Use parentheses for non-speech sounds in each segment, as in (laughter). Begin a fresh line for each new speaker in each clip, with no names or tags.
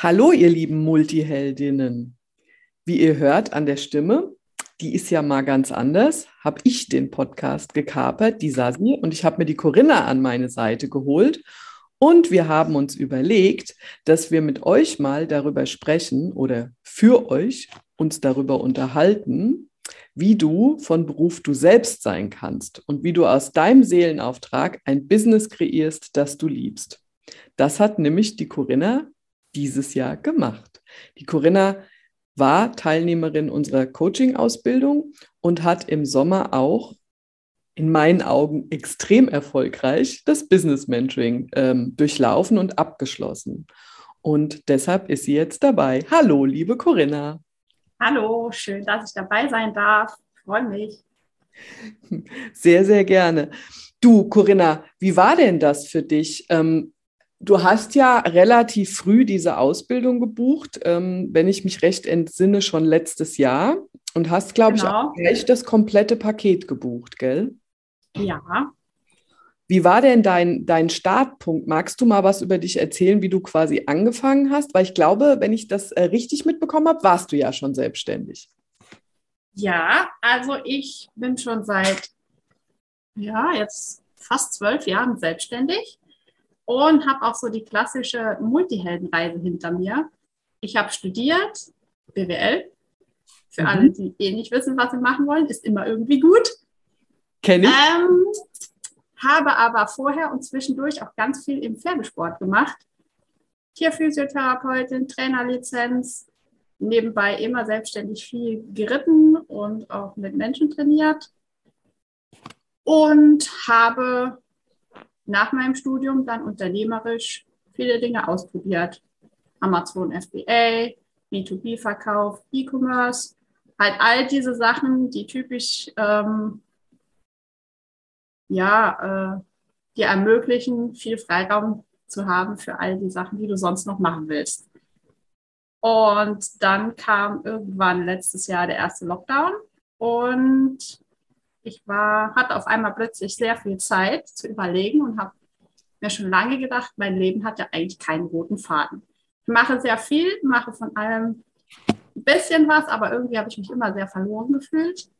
Hallo, ihr lieben Multiheldinnen. Wie ihr hört an der Stimme, die ist ja mal ganz anders, habe ich den Podcast gekapert, die Sasi, und ich habe mir die Corinna an meine Seite geholt. Und wir haben uns überlegt, dass wir mit euch mal darüber sprechen oder für euch uns darüber unterhalten, wie du von Beruf du selbst sein kannst und wie du aus deinem Seelenauftrag ein Business kreierst, das du liebst. Das hat nämlich die Corinna dieses Jahr gemacht. Die Corinna war Teilnehmerin unserer Coaching-Ausbildung und hat im Sommer auch in meinen Augen extrem erfolgreich das Business Mentoring ähm, durchlaufen und abgeschlossen. Und deshalb ist sie jetzt dabei. Hallo, liebe Corinna.
Hallo, schön, dass ich dabei sein darf. Freue mich.
Sehr, sehr gerne. Du, Corinna, wie war denn das für dich? Ähm, Du hast ja relativ früh diese Ausbildung gebucht, ähm, wenn ich mich recht entsinne, schon letztes Jahr und hast, glaube genau. ich, auch gleich das komplette Paket gebucht, gell?
Ja.
Wie war denn dein, dein Startpunkt? Magst du mal was über dich erzählen, wie du quasi angefangen hast? Weil ich glaube, wenn ich das äh, richtig mitbekommen habe, warst du ja schon selbstständig.
Ja, also ich bin schon seit, ja, jetzt fast zwölf Jahren selbstständig und habe auch so die klassische Multiheldenreise hinter mir. Ich habe studiert, BWL. Für mhm. alle, die eh nicht wissen, was sie machen wollen, ist immer irgendwie gut.
Kenne ich.
Ähm, habe aber vorher und zwischendurch auch ganz viel im Pferdesport gemacht. Tierphysiotherapeutin, Trainerlizenz, nebenbei immer selbstständig viel geritten und auch mit Menschen trainiert. Und habe nach meinem Studium dann unternehmerisch viele Dinge ausprobiert. Amazon FBA, B2B-Verkauf, E-Commerce, halt all diese Sachen, die typisch ähm, ja, äh, dir ermöglichen, viel Freiraum zu haben für all die Sachen, die du sonst noch machen willst. Und dann kam irgendwann letztes Jahr der erste Lockdown und ich war, hatte auf einmal plötzlich sehr viel Zeit zu überlegen und habe mir schon lange gedacht, mein Leben hat ja eigentlich keinen roten Faden. Ich mache sehr viel, mache von allem ein bisschen was, aber irgendwie habe ich mich immer sehr verloren gefühlt.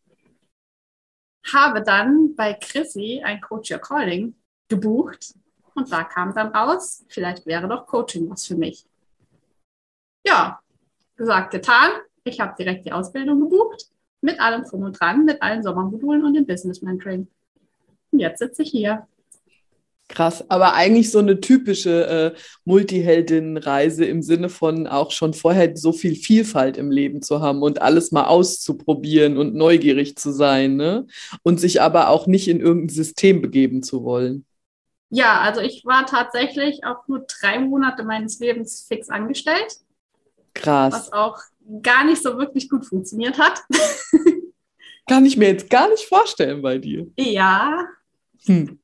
Habe dann bei Chrissy ein Coach Your Calling gebucht und da kam dann raus, vielleicht wäre doch Coaching was für mich. Ja, gesagt, getan. Ich habe direkt die Ausbildung gebucht mit allem drum und dran, mit allen Sommermodulen und dem Business Mentoring. Und jetzt sitze ich hier.
Krass, aber eigentlich so eine typische äh, Multiheldinnenreise im Sinne von auch schon vorher so viel Vielfalt im Leben zu haben und alles mal auszuprobieren und neugierig zu sein, ne? Und sich aber auch nicht in irgendein System begeben zu wollen.
Ja, also ich war tatsächlich auch nur drei Monate meines Lebens fix angestellt.
Krass.
Was auch gar nicht so wirklich gut funktioniert hat. (laughs)
Kann ich mir jetzt gar nicht vorstellen bei dir.
Ja. Hm.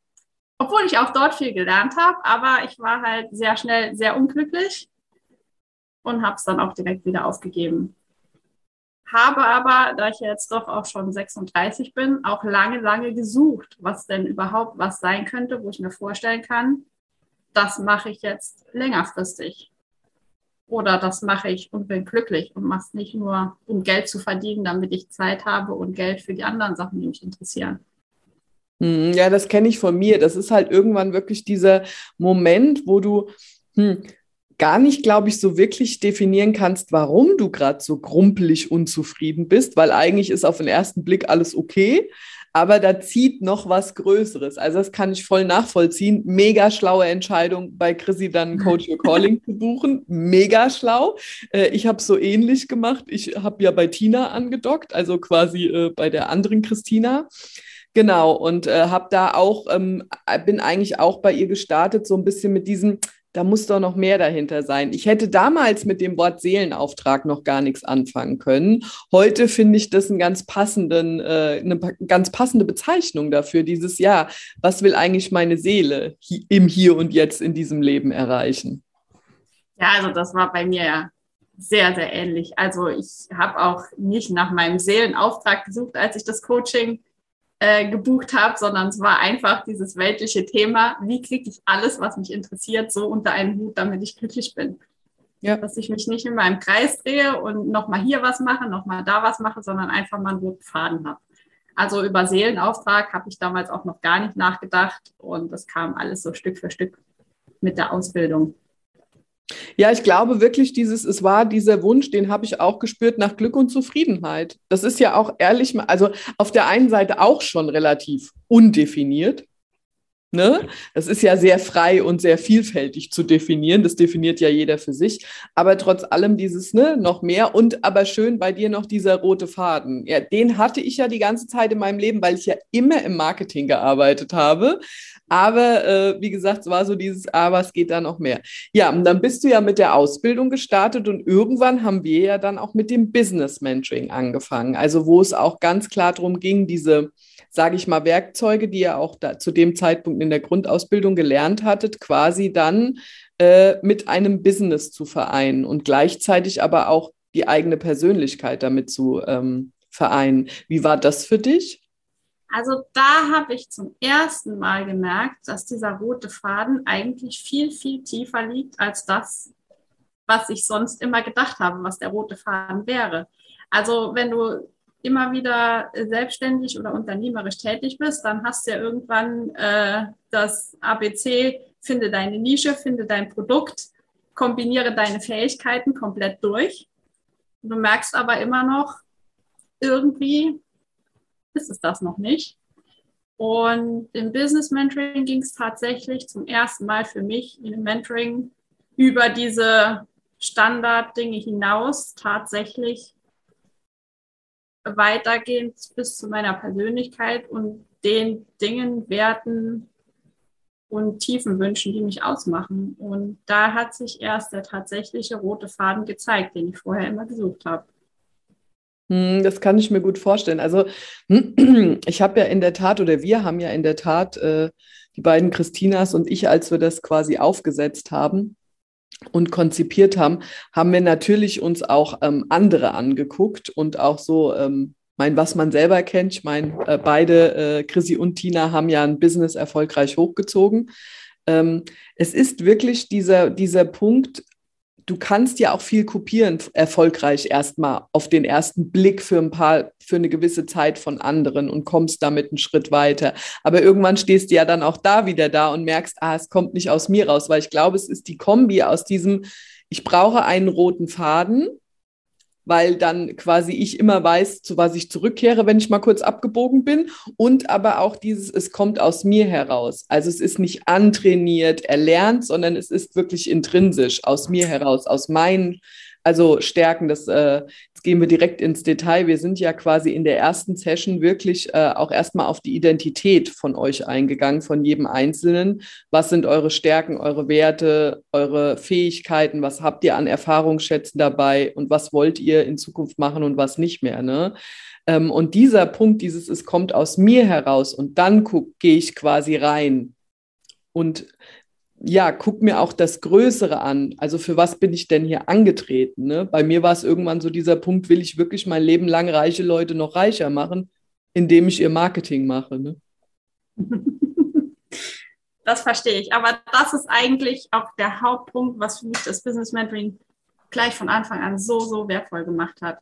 Obwohl ich auch dort viel gelernt habe, aber ich war halt sehr schnell sehr unglücklich und habe es dann auch direkt wieder aufgegeben. Habe aber, da ich jetzt doch auch schon 36 bin, auch lange, lange gesucht, was denn überhaupt was sein könnte, wo ich mir vorstellen kann, das mache ich jetzt längerfristig. Oder das mache ich und bin glücklich und mache es nicht nur, um Geld zu verdienen, damit ich Zeit habe und Geld für die anderen Sachen, die mich interessieren.
Hm, ja, das kenne ich von mir. Das ist halt irgendwann wirklich dieser Moment, wo du hm, gar nicht, glaube ich, so wirklich definieren kannst, warum du gerade so grumpelig unzufrieden bist, weil eigentlich ist auf den ersten Blick alles okay aber da zieht noch was Größeres. Also das kann ich voll nachvollziehen. Mega schlaue Entscheidung, bei Chrissy dann Coach Your Calling zu buchen. Mega schlau. Äh, ich habe so ähnlich gemacht. Ich habe ja bei Tina angedockt, also quasi äh, bei der anderen Christina. Genau, und äh, habe da auch, ähm, bin eigentlich auch bei ihr gestartet, so ein bisschen mit diesem, da muss doch noch mehr dahinter sein. Ich hätte damals mit dem Wort Seelenauftrag noch gar nichts anfangen können. Heute finde ich das einen ganz passenden, äh, eine ganz passende Bezeichnung dafür, dieses Jahr. Was will eigentlich meine Seele im Hier und Jetzt in diesem Leben erreichen?
Ja, also das war bei mir ja sehr, sehr ähnlich. Also ich habe auch nicht nach meinem Seelenauftrag gesucht, als ich das Coaching äh, gebucht habe, sondern es war einfach dieses weltliche Thema, wie kriege ich alles, was mich interessiert, so unter einen Hut, damit ich glücklich bin. Ja. Dass ich mich nicht in meinem Kreis drehe und nochmal hier was mache, nochmal da was mache, sondern einfach mal einen roten Faden habe. Also über Seelenauftrag habe ich damals auch noch gar nicht nachgedacht und das kam alles so Stück für Stück mit der Ausbildung.
Ja, ich glaube wirklich, dieses, es war dieser Wunsch, den habe ich auch gespürt nach Glück und Zufriedenheit. Das ist ja auch ehrlich, also auf der einen Seite auch schon relativ undefiniert. Ne? Das ist ja sehr frei und sehr vielfältig zu definieren. Das definiert ja jeder für sich. Aber trotz allem dieses ne, noch mehr und aber schön bei dir noch dieser rote Faden. Ja, den hatte ich ja die ganze Zeit in meinem Leben, weil ich ja immer im Marketing gearbeitet habe. Aber äh, wie gesagt, es war so dieses, aber es geht da noch mehr. Ja, und dann bist du ja mit der Ausbildung gestartet und irgendwann haben wir ja dann auch mit dem Business Mentoring angefangen. Also wo es auch ganz klar darum ging, diese sage ich mal, Werkzeuge, die ihr auch da, zu dem Zeitpunkt in der Grundausbildung gelernt hattet, quasi dann äh, mit einem Business zu vereinen und gleichzeitig aber auch die eigene Persönlichkeit damit zu ähm, vereinen. Wie war das für dich?
Also da habe ich zum ersten Mal gemerkt, dass dieser rote Faden eigentlich viel, viel tiefer liegt als das, was ich sonst immer gedacht habe, was der rote Faden wäre. Also wenn du immer wieder selbstständig oder unternehmerisch tätig bist, dann hast du ja irgendwann äh, das ABC, finde deine Nische, finde dein Produkt, kombiniere deine Fähigkeiten komplett durch. Du merkst aber immer noch, irgendwie ist es das noch nicht. Und im Business Mentoring ging es tatsächlich zum ersten Mal für mich in Mentoring über diese Standarddinge hinaus tatsächlich weitergehend bis zu meiner Persönlichkeit und den Dingen, Werten und tiefen Wünschen, die mich ausmachen. Und da hat sich erst der tatsächliche rote Faden gezeigt, den ich vorher immer gesucht habe.
Hm, das kann ich mir gut vorstellen. Also (clears throat) ich habe ja in der Tat oder wir haben ja in der Tat äh, die beiden Christinas und ich, als wir das quasi aufgesetzt haben, und konzipiert haben, haben wir natürlich uns auch ähm, andere angeguckt und auch so, ähm, mein, was man selber kennt. Ich meine, äh, beide, äh, Chrissy und Tina, haben ja ein Business erfolgreich hochgezogen. Ähm, es ist wirklich dieser, dieser Punkt, du kannst ja auch viel kopieren, erfolgreich erstmal auf den ersten Blick für ein paar, für eine gewisse Zeit von anderen und kommst damit einen Schritt weiter. Aber irgendwann stehst du ja dann auch da wieder da und merkst, ah, es kommt nicht aus mir raus, weil ich glaube, es ist die Kombi aus diesem, ich brauche einen roten Faden weil dann quasi ich immer weiß, zu was ich zurückkehre, wenn ich mal kurz abgebogen bin. Und aber auch dieses, es kommt aus mir heraus. Also es ist nicht antrainiert, erlernt, sondern es ist wirklich intrinsisch aus mir heraus, aus meinen also Stärken, das, äh, gehen wir direkt ins Detail. Wir sind ja quasi in der ersten Session wirklich äh, auch erstmal auf die Identität von euch eingegangen, von jedem Einzelnen. Was sind eure Stärken, eure Werte, eure Fähigkeiten? Was habt ihr an Erfahrungsschätzen dabei und was wollt ihr in Zukunft machen und was nicht mehr? Ne? Ähm, und dieser Punkt, dieses, es kommt aus mir heraus und dann gehe ich quasi rein. Und ja, guck mir auch das Größere an. Also für was bin ich denn hier angetreten? Ne? Bei mir war es irgendwann so dieser Punkt, will ich wirklich mein Leben lang reiche Leute noch reicher machen, indem ich ihr Marketing mache. Ne? (laughs)
Das verstehe ich. Aber das ist eigentlich auch der Hauptpunkt, was für mich das Business Mentoring gleich von Anfang an so, so wertvoll gemacht hat.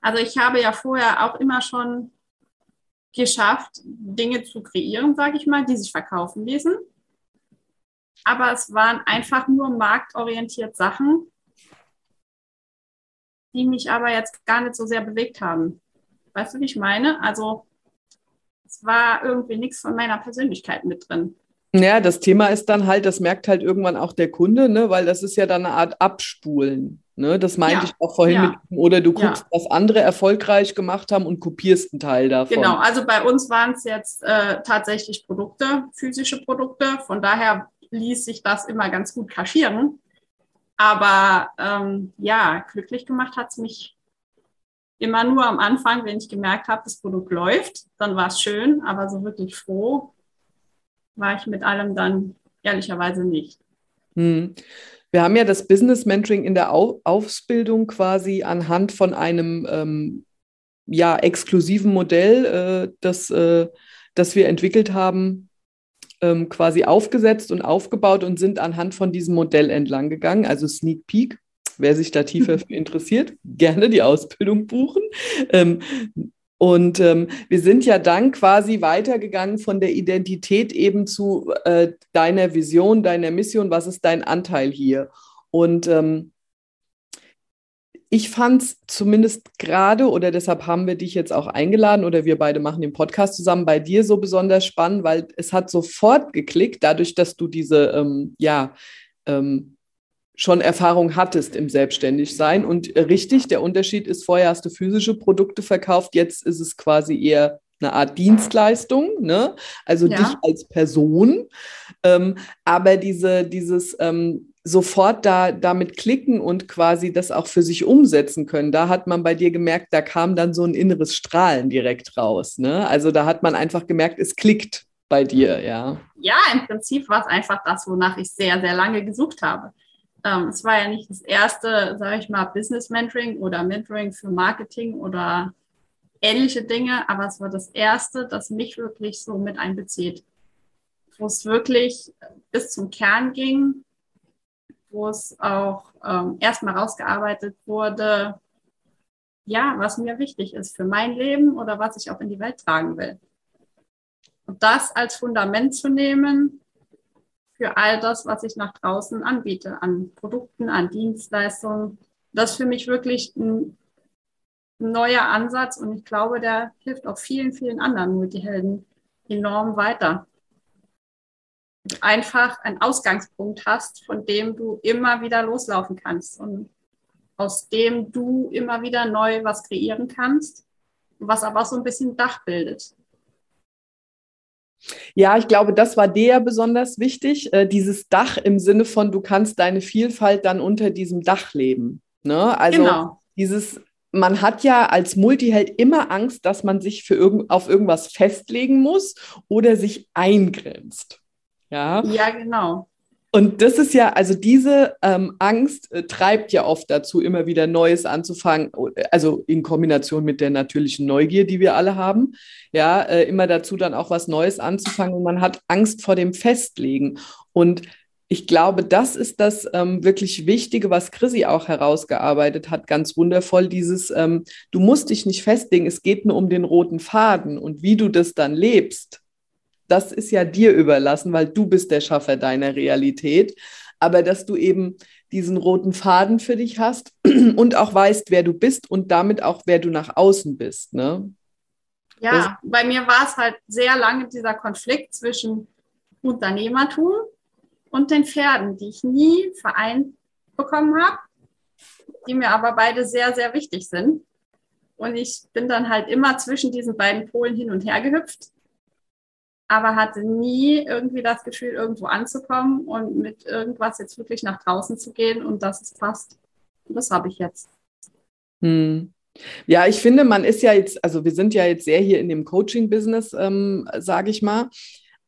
Also ich habe ja vorher auch immer schon geschafft, Dinge zu kreieren, sage ich mal, die sich verkaufen ließen aber es waren einfach nur marktorientiert Sachen, die mich aber jetzt gar nicht so sehr bewegt haben. Weißt du, wie ich meine? Also es war irgendwie nichts von meiner Persönlichkeit mit drin.
Ja, das Thema ist dann halt, das merkt halt irgendwann auch der Kunde, ne? weil das ist ja dann eine Art Abspulen. Ne? Das meinte ja. ich auch vorhin ja. mit, oder du guckst, ja. was andere erfolgreich gemacht haben und kopierst einen Teil davon.
Genau, also bei uns waren es jetzt äh, tatsächlich Produkte, physische Produkte. Von daher ließ sich das immer ganz gut kaschieren. Aber ähm, ja, glücklich gemacht hat es mich immer nur am Anfang, wenn ich gemerkt habe, das Produkt läuft, dann war es schön, aber so wirklich froh war ich mit allem dann ehrlicherweise nicht.
Hm. Wir haben ja das Business Mentoring in der Au Ausbildung quasi anhand von einem ähm, ja, exklusiven Modell, äh, das, äh, das wir entwickelt haben, ähm, quasi aufgesetzt und aufgebaut und sind anhand von diesem Modell entlang gegangen, also Sneak Peek. wer sich da tiefer (laughs) interessiert, gerne die Ausbildung buchen. Ähm, und ähm, wir sind ja dann quasi weitergegangen von der Identität eben zu äh, deiner Vision, deiner Mission. Was ist dein Anteil hier? Und ähm, ich fand es zumindest gerade, oder deshalb haben wir dich jetzt auch eingeladen oder wir beide machen den Podcast zusammen bei dir so besonders spannend, weil es hat sofort geklickt, dadurch, dass du diese, ähm, ja, ähm, schon Erfahrung hattest im Selbstständigsein. Und richtig, der Unterschied ist, vorher hast du physische Produkte verkauft, jetzt ist es quasi eher eine Art Dienstleistung, ne? also ja. dich als Person. Ähm, aber diese, dieses ähm, sofort da damit klicken und quasi das auch für sich umsetzen können. Da hat man bei dir gemerkt, da kam dann so ein inneres Strahlen direkt raus. Ne? Also da hat man einfach gemerkt, es klickt bei dir, ja.
Ja, im Prinzip war es einfach das, wonach ich sehr, sehr lange gesucht habe. Ähm, es war ja nicht das erste, sage ich mal, Business Mentoring oder Mentoring für Marketing oder ähnliche Dinge, aber es war das erste, das mich wirklich so mit einbezieht, wo es wirklich bis zum Kern ging, wo es auch ähm, erstmal rausgearbeitet wurde, ja, was mir wichtig ist für mein Leben oder was ich auch in die Welt tragen will. Und das als Fundament zu nehmen für all das, was ich nach draußen anbiete, an Produkten, an Dienstleistungen, das ist für mich wirklich ein neuer Ansatz und ich glaube, der hilft auch vielen, vielen anderen Multihelden enorm weiter einfach einen Ausgangspunkt hast, von dem du immer wieder loslaufen kannst und aus dem du immer wieder neu was kreieren kannst, was aber so ein bisschen Dach bildet.
Ja, ich glaube, das war dir besonders wichtig, äh, dieses Dach im Sinne von, du kannst deine Vielfalt dann unter diesem Dach leben. Ne? Also genau. dieses, man hat ja als Multiheld immer Angst, dass man sich für irgend, auf irgendwas festlegen muss oder sich eingrenzt.
Ja, ja genau.
Und das ist ja, also diese ähm, Angst äh, treibt ja oft dazu, immer wieder Neues anzufangen, also in Kombination mit der natürlichen Neugier, die wir alle haben, ja, äh, immer dazu dann auch was Neues anzufangen und man hat Angst vor dem Festlegen. Und ich glaube, das ist das ähm, wirklich Wichtige, was Chrissy auch herausgearbeitet hat, ganz wundervoll, dieses, ähm, du musst dich nicht festlegen, es geht nur um den roten Faden und wie du das dann lebst das ist ja dir überlassen, weil du bist der Schaffer deiner Realität. Aber dass du eben diesen roten Faden für dich hast (clears throat) und auch weißt, wer du bist und damit auch, wer du nach außen bist. Ne?
Ja, das bei mir war es halt sehr lange dieser Konflikt zwischen Unternehmertum und den Pferden, die ich nie vereint bekommen habe, die mir aber beide sehr, sehr wichtig sind. Und ich bin dann halt immer zwischen diesen beiden Polen hin und her gehüpft aber hatte nie irgendwie das Gefühl, irgendwo anzukommen und mit irgendwas jetzt wirklich nach draußen zu gehen und dass es passt. Das habe ich jetzt.
Hm. Ja, ich finde, man ist ja jetzt, also wir sind ja jetzt sehr hier in dem Coaching-Business, ähm, sage ich mal.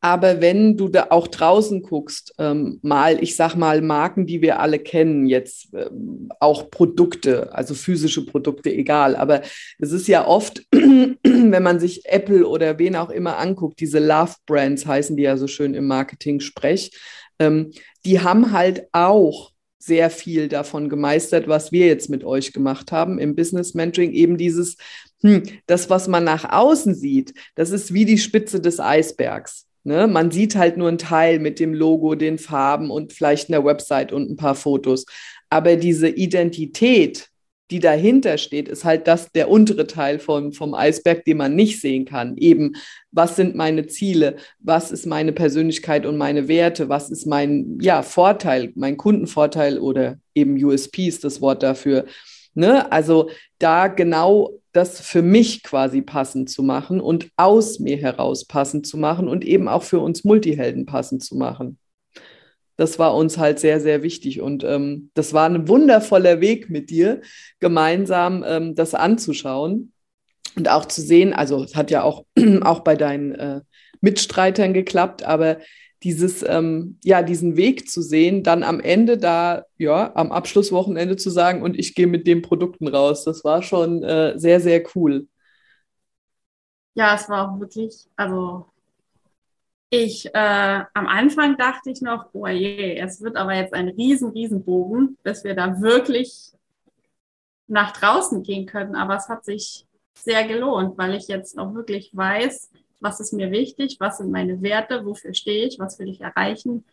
Aber wenn du da auch draußen guckst, ähm, mal, ich sag mal, Marken, die wir alle kennen, jetzt ähm, auch Produkte, also physische Produkte, egal. Aber es ist ja oft, (clears throat) wenn man sich Apple oder wen auch immer anguckt, diese Love Brands heißen die ja so schön im Marketing-Sprech, ähm, die haben halt auch sehr viel davon gemeistert, was wir jetzt mit euch gemacht haben im Business Mentoring, eben dieses, hm, das, was man nach außen sieht, das ist wie die Spitze des Eisbergs. Ne? Man sieht halt nur einen Teil mit dem Logo, den Farben und vielleicht einer Website und ein paar Fotos. Aber diese Identität, die dahinter steht, ist halt das der untere Teil vom, vom Eisberg, den man nicht sehen kann. Eben, was sind meine Ziele? Was ist meine Persönlichkeit und meine Werte? Was ist mein ja, Vorteil, mein Kundenvorteil oder eben USP ist das Wort dafür. Ne? Also da genau das für mich quasi passend zu machen und aus mir heraus passend zu machen und eben auch für uns Multihelden passend zu machen. Das war uns halt sehr, sehr wichtig. Und ähm, das war ein wundervoller Weg mit dir, gemeinsam ähm, das anzuschauen und auch zu sehen. Also es hat ja auch, (clears throat) auch bei deinen äh, Mitstreitern geklappt, aber dieses, ähm, ja, diesen Weg zu sehen, dann am Ende da, ja, am Abschlusswochenende zu sagen, und ich gehe mit den Produkten raus. Das war schon äh, sehr, sehr cool.
Ja, es war auch wirklich, also Ich, äh, am Anfang dachte ich noch, oh je, es wird aber jetzt ein riesen, riesen Bogen, bis wir da wirklich nach draußen gehen können. Aber es hat sich sehr gelohnt, weil ich jetzt auch wirklich weiß, was ist mir wichtig, was sind meine Werte, wofür stehe ich, was will ich erreichen.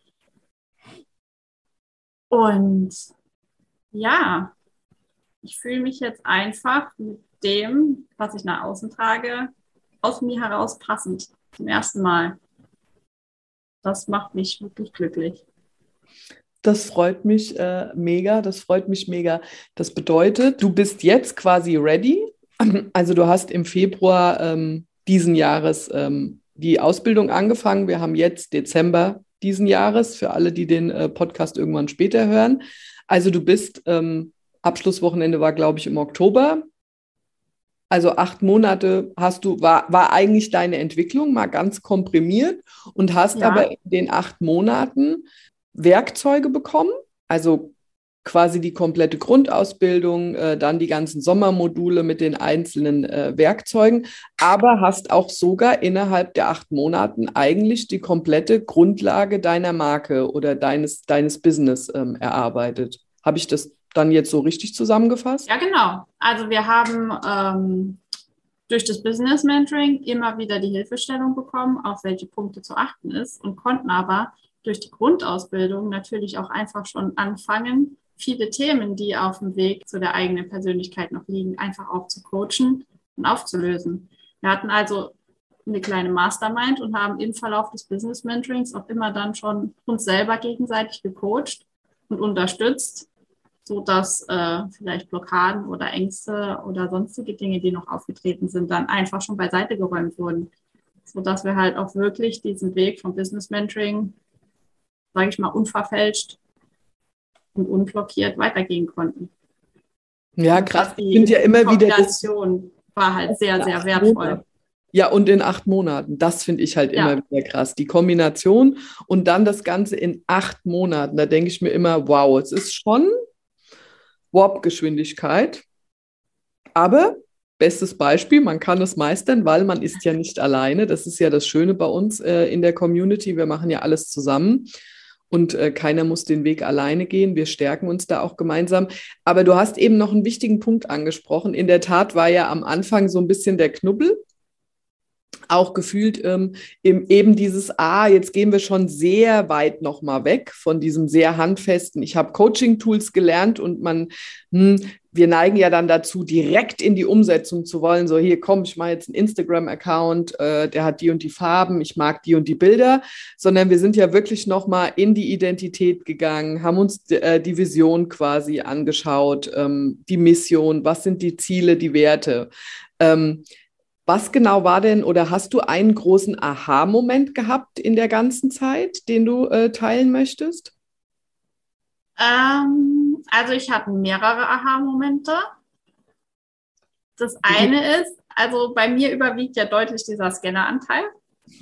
Und ja, ich fühle mich jetzt einfach mit dem, was ich nach außen trage, aus mir heraus passend. Zum ersten Mal. Das macht mich wirklich glücklich.
Das freut mich äh, mega, das freut mich mega. Das bedeutet, du bist jetzt quasi ready. Also du hast im Februar ähm, diesen Jahres ähm, die Ausbildung angefangen. Wir haben jetzt Dezember diesen Jahres, für alle, die den äh, Podcast irgendwann später hören. Also du bist, ähm, Abschlusswochenende war, glaube ich, im Oktober. Also acht Monate hast du, war, war eigentlich deine Entwicklung mal ganz komprimiert und hast ja. aber in den acht Monaten Werkzeuge bekommen, also quasi die komplette Grundausbildung, äh, dann die ganzen Sommermodule mit den einzelnen äh, Werkzeugen, aber hast auch sogar innerhalb der acht Monaten eigentlich die komplette Grundlage deiner Marke oder deines, deines Business ähm, erarbeitet. Habe ich das dann jetzt so richtig zusammengefasst?
Ja, genau. Also wir haben ähm, durch das Business Mentoring immer wieder die Hilfestellung bekommen, auf welche Punkte zu achten ist und konnten aber durch die Grundausbildung natürlich auch einfach schon anfangen, viele Themen, die auf dem Weg zu der eigenen Persönlichkeit noch liegen, einfach auch zu coachen und aufzulösen. Wir hatten also eine kleine Mastermind und haben im Verlauf des Business Mentorings auch immer dann schon uns selber gegenseitig gecoacht und unterstützt, so dass äh, vielleicht Blockaden oder Ängste oder sonstige Dinge, die noch aufgetreten sind, dann einfach schon beiseite geräumt wurden, so dass wir halt auch wirklich diesen Weg vom Business Mentoring, sage ich mal, unverfälscht und unblockiert weitergehen konnten.
Ja, krass. Ich finde ja immer wieder.
War halt sehr, sehr wertvoll.
Ja, und in acht Monaten. Das finde ich halt ja. immer wieder krass. Die Kombination und dann das Ganze in acht Monaten. Da denke ich mir immer, wow, es ist schon Warp-Geschwindigkeit. Aber bestes Beispiel, man kann es meistern, weil man ist ja nicht alleine. Das ist ja das Schöne bei uns äh, in der Community. Wir machen ja alles zusammen und äh, keiner muss den Weg alleine gehen. Wir stärken uns da auch gemeinsam. Aber du hast eben noch einen wichtigen Punkt angesprochen. In der Tat war ja am Anfang so ein bisschen der Knubbel. Auch gefühlt ähm, eben dieses, ah, jetzt gehen wir schon sehr weit nochmal weg von diesem sehr handfesten. Ich habe Coaching-Tools gelernt und man, hm, wir neigen ja dann dazu, direkt in die Umsetzung zu wollen. So, hier komm, ich mache jetzt einen Instagram-Account, äh, der hat die und die Farben, ich mag die und die Bilder, sondern wir sind ja wirklich nochmal in die Identität gegangen, haben uns äh, die Vision quasi angeschaut, ähm, die Mission, was sind die Ziele, die Werte. Ähm, was genau war denn oder hast du einen großen Aha-Moment gehabt in der ganzen Zeit, den du äh, teilen möchtest?
Ähm, also ich habe mehrere Aha-Momente. Das eine ist, also bei mir überwiegt ja deutlich dieser Scanneranteil.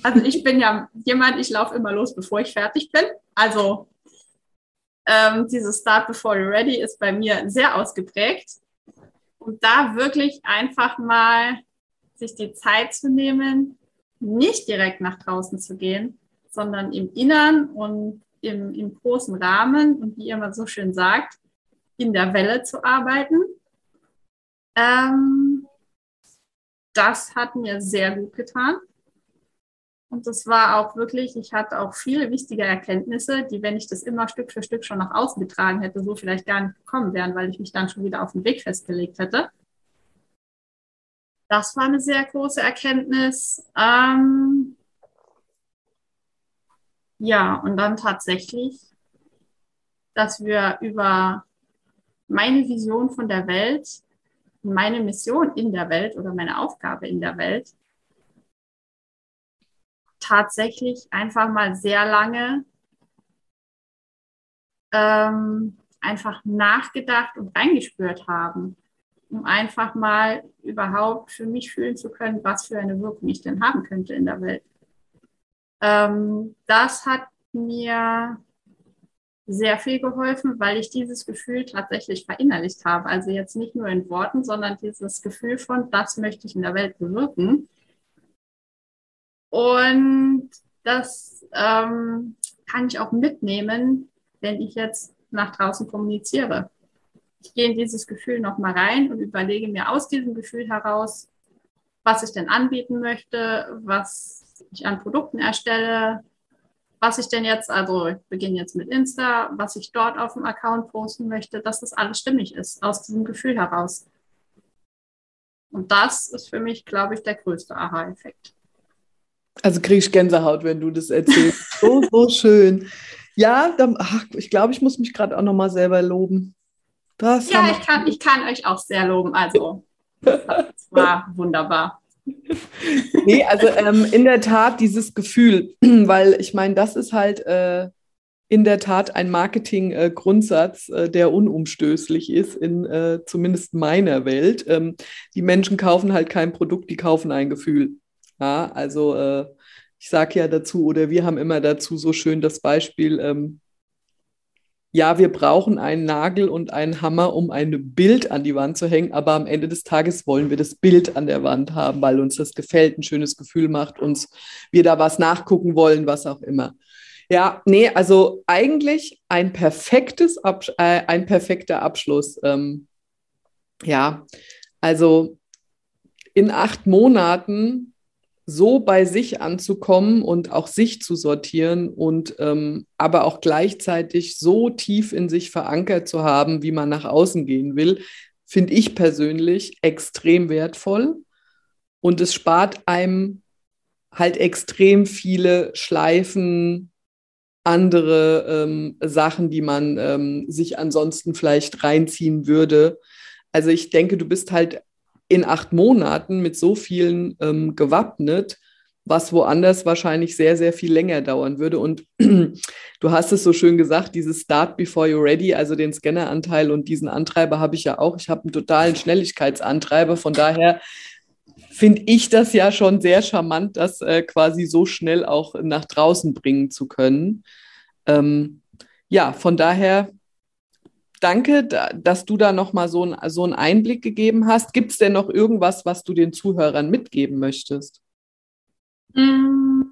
Also ich bin ja jemand, ich laufe immer los, bevor ich fertig bin. Also ähm, dieses Start before you're ready ist bei mir sehr ausgeprägt. Und da wirklich einfach mal sich die Zeit zu nehmen, nicht direkt nach draußen zu gehen, sondern im Innern und im, im großen Rahmen und wie ihr immer so schön sagt, in der Welle zu arbeiten. Ähm, das hat mir sehr gut getan. Und das war auch wirklich, ich hatte auch viele wichtige Erkenntnisse, die, wenn ich das immer Stück für Stück schon nach außen getragen hätte, so vielleicht gar nicht gekommen wären, weil ich mich dann schon wieder auf den Weg festgelegt hätte. Das war eine sehr große Erkenntnis. Ähm, ja, und dann tatsächlich, dass wir über meine Vision von der Welt, meine Mission in der Welt oder meine Aufgabe in der Welt tatsächlich einfach mal sehr lange ähm, einfach nachgedacht und reingespürt haben, um einfach mal überhaupt für mich fühlen zu können, was für eine Wirkung ich denn haben könnte in der Welt. Ähm, das hat mir sehr viel geholfen, weil ich dieses Gefühl tatsächlich verinnerlicht habe. Also jetzt nicht nur in Worten, sondern dieses Gefühl von, das möchte ich in der Welt bewirken. Und das ähm, kann ich auch mitnehmen, wenn ich jetzt nach draußen kommuniziere. Ich gehe in dieses Gefühl nochmal rein und überlege mir aus diesem Gefühl heraus, was ich denn anbieten möchte, was ich an Produkten erstelle, was ich denn jetzt, also ich beginne jetzt mit Insta, was ich dort auf dem Account posten möchte, dass das alles stimmig ist, aus diesem Gefühl heraus. Und das ist für mich, glaube ich, der größte Aha-Effekt.
Also kriege ich Gänsehaut, wenn du das erzählst. (laughs) so, so schön. Ja, dann, ach, ich glaube, ich muss mich gerade auch nochmal selber loben.
Das ja, ich kann, ich kann euch auch sehr loben. Also, (laughs) das war wunderbar.
Nee, also ähm, in der Tat dieses Gefühl, (clears throat) weil ich meine, das ist halt äh, in der Tat ein Marketing-Grundsatz, äh, der unumstößlich ist, in äh, zumindest meiner Welt. Ähm, die Menschen kaufen halt kein Produkt, die kaufen ein Gefühl. Ja, also äh, ich sage ja dazu, oder wir haben immer dazu so schön das Beispiel, ähm, ja, wir brauchen einen Nagel und einen Hammer, um ein Bild an die Wand zu hängen, aber am Ende des Tages wollen wir das Bild an der Wand haben, weil uns das gefällt, ein schönes Gefühl macht, uns wir da was nachgucken wollen, was auch immer. Ja, nee, also eigentlich ein perfektes, Abs äh, ein perfekter Abschluss. Ähm, ja, also in acht Monaten so bei sich anzukommen und auch sich zu sortieren und ähm, aber auch gleichzeitig so tief in sich verankert zu haben, wie man nach außen gehen will, finde ich persönlich extrem wertvoll. Und es spart einem halt extrem viele Schleifen, andere ähm, Sachen, die man ähm, sich ansonsten vielleicht reinziehen würde. Also ich denke, du bist halt in acht Monaten mit so vielen ähm, gewappnet, was woanders wahrscheinlich sehr, sehr viel länger dauern würde. Und (clears throat) du hast es so schön gesagt, dieses Start before you're ready, also den Scanneranteil und diesen Antreiber habe ich ja auch. Ich habe einen totalen Schnelligkeitsantreiber. Von daher finde ich das ja schon sehr charmant, das äh, quasi so schnell auch nach draußen bringen zu können. Ähm, ja, von daher danke, dass du da nochmal so, so einen Einblick gegeben hast. Gibt es denn noch irgendwas, was du den Zuhörern mitgeben möchtest?
Mm.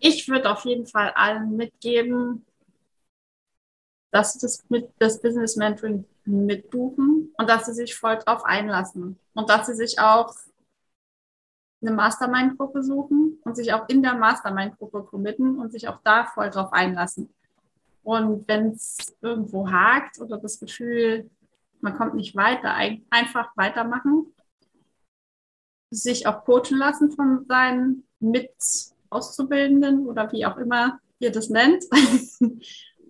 Ich würde auf jeden Fall allen mitgeben, dass das, mit, das Business Mentoring mitbuchen und dass sie sich voll drauf einlassen und dass sie sich auch eine Mastermind-Gruppe suchen und sich auch in der Mastermind-Gruppe committen und sich auch da voll drauf einlassen. Und wenn es irgendwo hakt oder das Gefühl, man kommt nicht weiter, einfach weitermachen, sich auch coachen lassen von seinen Mit-Auszubildenden oder wie auch immer ihr das nennt. (laughs)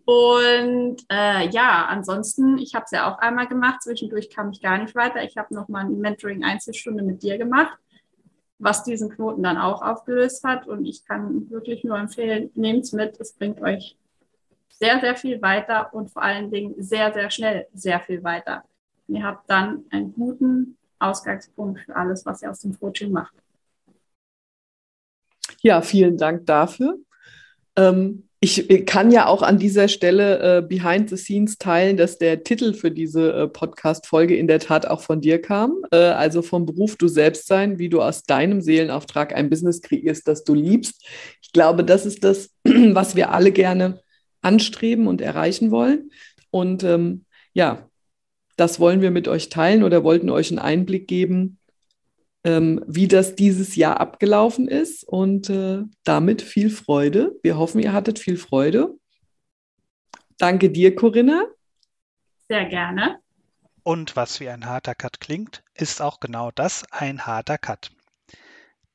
Und äh, ja, ansonsten, ich habe es ja auch einmal gemacht, zwischendurch kam ich gar nicht weiter. Ich habe nochmal eine Mentoring-Einzelstunde mit dir gemacht, was diesen Knoten dann auch aufgelöst hat. Und ich kann wirklich nur empfehlen, nehmt es mit, es bringt euch sehr, sehr viel weiter und vor allen Dingen sehr, sehr schnell sehr viel weiter. ihr habt dann einen guten Ausgangspunkt für alles, was ihr aus dem Coaching macht.
Ja, vielen Dank dafür. Ähm, ich kann ja auch an dieser Stelle äh, behind the scenes teilen, dass der Titel für diese äh, Podcast-Folge in der Tat auch von dir kam. Äh, also vom Beruf Du selbst sein, wie du aus deinem Seelenauftrag ein Business kreierst, das du liebst. Ich glaube, das ist das, (clears throat) was wir alle gerne anstreben und erreichen wollen. Und ähm, ja, das wollen wir mit euch teilen oder wollten euch einen Einblick geben, ähm, wie das dieses Jahr abgelaufen ist. Und äh, damit viel Freude. Wir hoffen, ihr hattet viel Freude. Danke dir, Corinna.
Sehr gerne.
Und was wie ein harter Cut klingt, ist auch genau das ein harter Cut.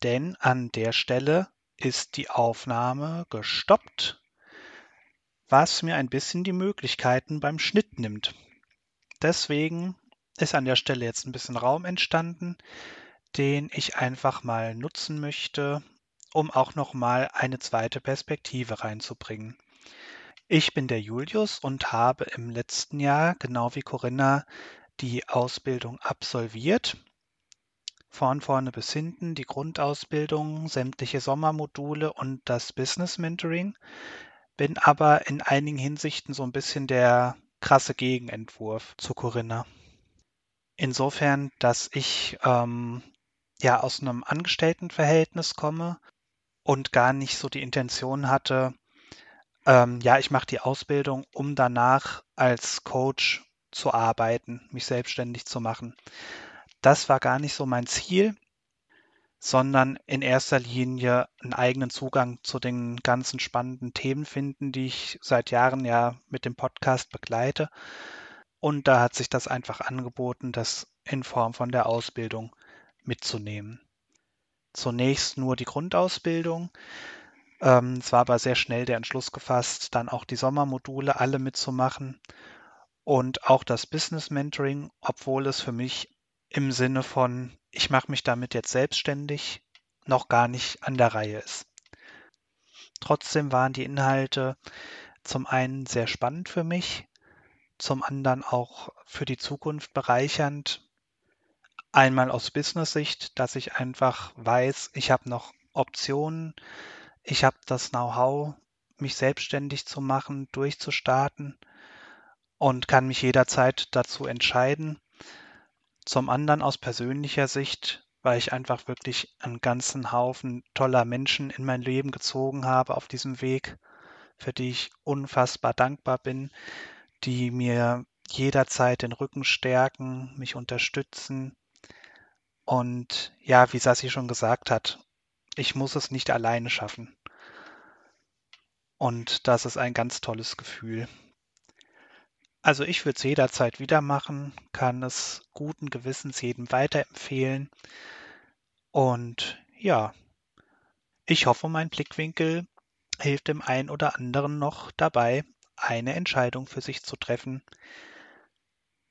Denn an der Stelle ist die Aufnahme gestoppt was mir ein bisschen die Möglichkeiten beim Schnitt nimmt. Deswegen ist an der Stelle jetzt ein bisschen Raum entstanden, den ich einfach mal nutzen möchte, um auch noch mal eine zweite Perspektive reinzubringen. Ich bin der Julius und habe im letzten Jahr, genau wie Corinna, die Ausbildung absolviert. Von vorne bis hinten die Grundausbildung, sämtliche Sommermodule und das Business Mentoring bin aber in einigen Hinsichten so ein bisschen der krasse Gegenentwurf zu Corinna. Insofern, dass ich ähm, ja aus einem Angestelltenverhältnis komme und gar nicht so die Intention hatte, ähm, ja, ich mache die Ausbildung, um danach als Coach zu arbeiten, mich selbstständig zu machen. Das war gar nicht so mein Ziel, sondern in erster Linie einen eigenen Zugang zu den ganzen spannenden Themen finden, die ich seit Jahren ja mit dem Podcast begleite. Und da hat sich das einfach angeboten, das in Form von der Ausbildung mitzunehmen. Zunächst nur die Grundausbildung. Ähm, es war aber sehr schnell der Entschluss gefasst, dann auch die Sommermodule alle mitzumachen und auch das Business Mentoring, obwohl es für mich im Sinne von, ich mache mich damit jetzt selbstständig, noch gar nicht an der Reihe ist. Trotzdem waren die Inhalte zum einen sehr spannend für mich, zum anderen auch für die Zukunft bereichernd. Einmal aus Business-Sicht, dass ich einfach weiß, ich habe noch Optionen, ich habe das Know-how, mich selbstständig zu machen, durchzustarten und kann mich jederzeit dazu entscheiden. Zum anderen aus persönlicher Sicht, weil ich einfach wirklich einen ganzen Haufen toller Menschen in mein Leben gezogen habe auf diesem Weg, für die ich unfassbar dankbar bin, die mir jederzeit den Rücken stärken, mich unterstützen. Und ja, wie Sassi schon gesagt hat, ich muss es nicht alleine schaffen. Und das ist ein ganz tolles Gefühl. Also ich würde es jederzeit wieder machen, kann es guten Gewissens jedem weiterempfehlen. Und ja, ich hoffe, mein Blickwinkel hilft dem einen oder anderen noch dabei, eine Entscheidung für sich zu treffen.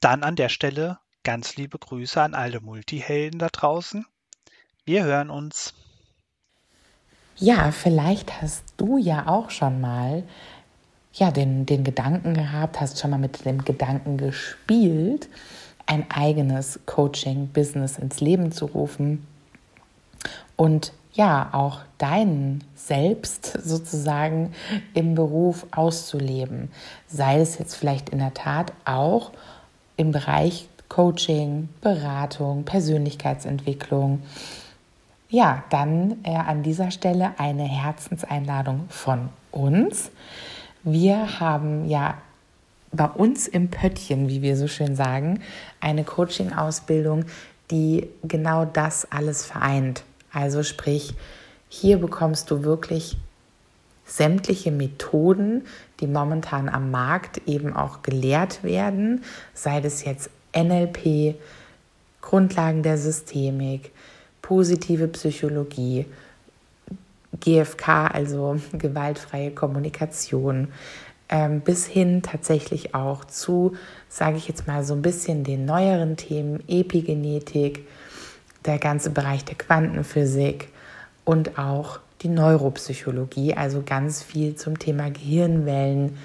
Dann an der Stelle ganz liebe Grüße an alle Multihelden da draußen. Wir hören uns.
Ja, vielleicht hast du ja auch schon mal ja, den, den Gedanken gehabt, hast schon mal mit dem Gedanken gespielt, ein eigenes Coaching-Business ins Leben zu rufen und ja, auch deinen Selbst (laughs) sozusagen im Beruf auszuleben. Sei es jetzt vielleicht in der Tat auch im Bereich Coaching, Beratung, Persönlichkeitsentwicklung. Ja, dann äh, an dieser Stelle eine Herzenseinladung von uns. Wir haben ja bei uns im Pöttchen, wie wir so schön sagen, eine Coaching-Ausbildung, die genau das alles vereint. Also sprich, hier bekommst du wirklich sämtliche Methoden, die momentan am Markt eben auch gelehrt werden, sei das jetzt NLP, Grundlagen der Systemik, positive Psychologie, GFK, also gewaltfreie Kommunikation, ähm, bis hin tatsächlich auch zu, sage ich jetzt mal, so ein bisschen den neueren Themen, Epigenetik, der ganze Bereich der Quantenphysik und auch die Neuropsychologie, also ganz viel zum Thema Gehirnwellen.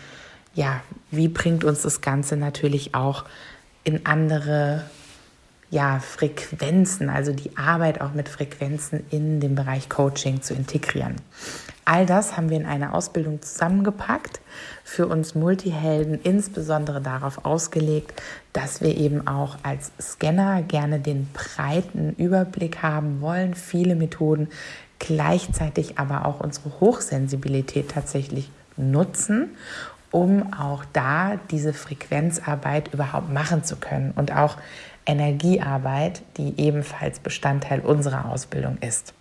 Ja, wie bringt uns das Ganze natürlich auch in andere ja, Frequenzen, also die Arbeit auch mit Frequenzen in den Bereich Coaching zu integrieren. All das haben wir in einer Ausbildung zusammengepackt, für uns Multihelden insbesondere darauf ausgelegt, dass wir eben auch als Scanner gerne den breiten Überblick haben wollen, viele Methoden, gleichzeitig aber auch unsere Hochsensibilität tatsächlich nutzen, um auch da diese Frequenzarbeit überhaupt machen zu können und auch Energiearbeit, die ebenfalls Bestandteil unserer Ausbildung ist.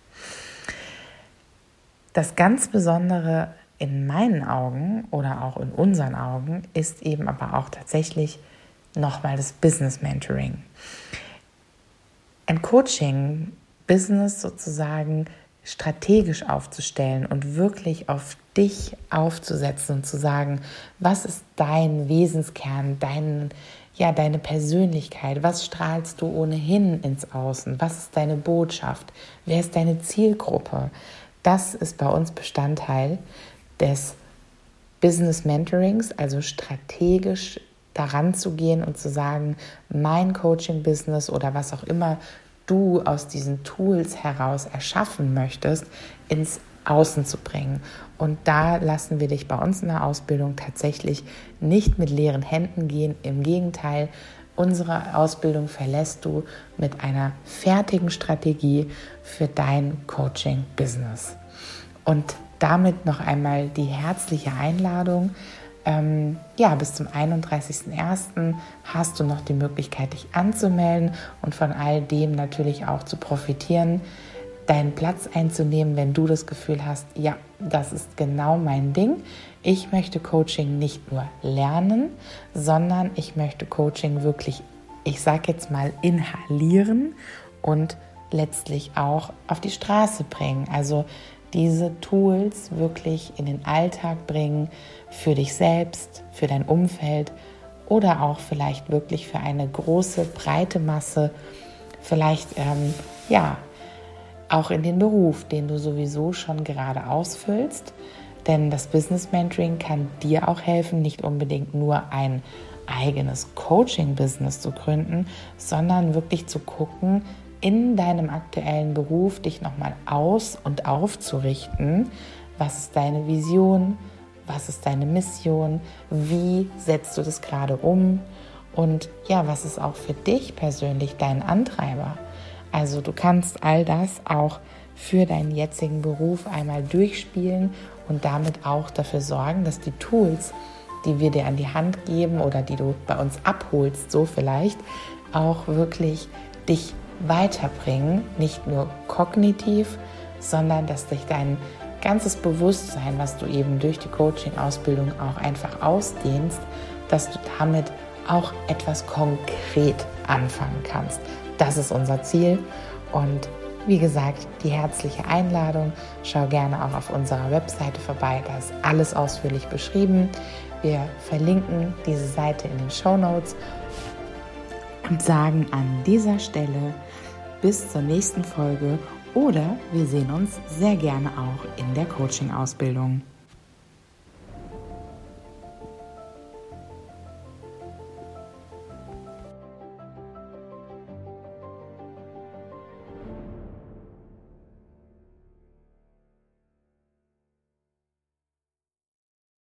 Das ganz Besondere in meinen Augen oder auch in unseren Augen ist eben aber auch tatsächlich nochmal das Business Mentoring. Ein Coaching, Business sozusagen strategisch aufzustellen und wirklich auf dich aufzusetzen und zu sagen, was ist dein Wesenskern, dein, ja, deine Persönlichkeit, was strahlst du ohnehin ins Außen, was ist deine Botschaft, wer ist deine Zielgruppe, das ist bei uns Bestandteil des Business Mentorings, also strategisch daran zu gehen und zu sagen, mein Coaching-Business oder was auch immer du aus diesen Tools heraus erschaffen möchtest, ins Außen zu bringen. Und da lassen wir dich bei uns in der Ausbildung tatsächlich nicht mit leeren Händen gehen. Im Gegenteil, unsere Ausbildung verlässt du mit einer fertigen Strategie für dein Coaching-Business. Und damit noch einmal die herzliche Einladung. Ähm, ja, bis zum 31.01. hast du noch die Möglichkeit, dich anzumelden und von all dem natürlich auch zu profitieren, deinen Platz einzunehmen, wenn du das Gefühl hast, ja, das ist genau mein Ding. Ich möchte Coaching nicht nur lernen, sondern ich möchte Coaching wirklich, ich sage jetzt mal, inhalieren und letztlich auch auf die Straße bringen. Also diese Tools wirklich in den Alltag bringen für dich selbst, für dein Umfeld oder auch vielleicht wirklich für eine große, breite Masse, vielleicht ähm, ja auch in den Beruf, den du sowieso schon gerade ausfüllst. Denn das Business Mentoring kann dir auch helfen, nicht unbedingt nur ein eigenes Coaching-Business zu gründen, sondern wirklich zu gucken, in deinem aktuellen Beruf dich nochmal aus und aufzurichten. Was ist deine Vision? Was ist deine Mission? Wie setzt du das gerade um? Und ja, was ist auch für dich persönlich dein Antreiber? Also du kannst all das auch für deinen jetzigen Beruf einmal durchspielen und damit auch dafür sorgen, dass die Tools, die wir dir an die Hand geben oder die du bei uns abholst, so vielleicht, auch wirklich dich weiterbringen, nicht nur kognitiv, sondern dass dich dein ganzes Bewusstsein, was du eben durch die Coaching-Ausbildung auch einfach ausdehnst, dass du damit auch etwas konkret anfangen kannst. Das ist unser Ziel und wie gesagt, die herzliche Einladung. Schau gerne auch auf unserer Webseite vorbei, da ist alles ausführlich beschrieben. Wir verlinken diese Seite in den Show Notes und sagen an dieser Stelle bis zur nächsten Folge oder wir sehen uns sehr gerne auch in der Coaching-Ausbildung.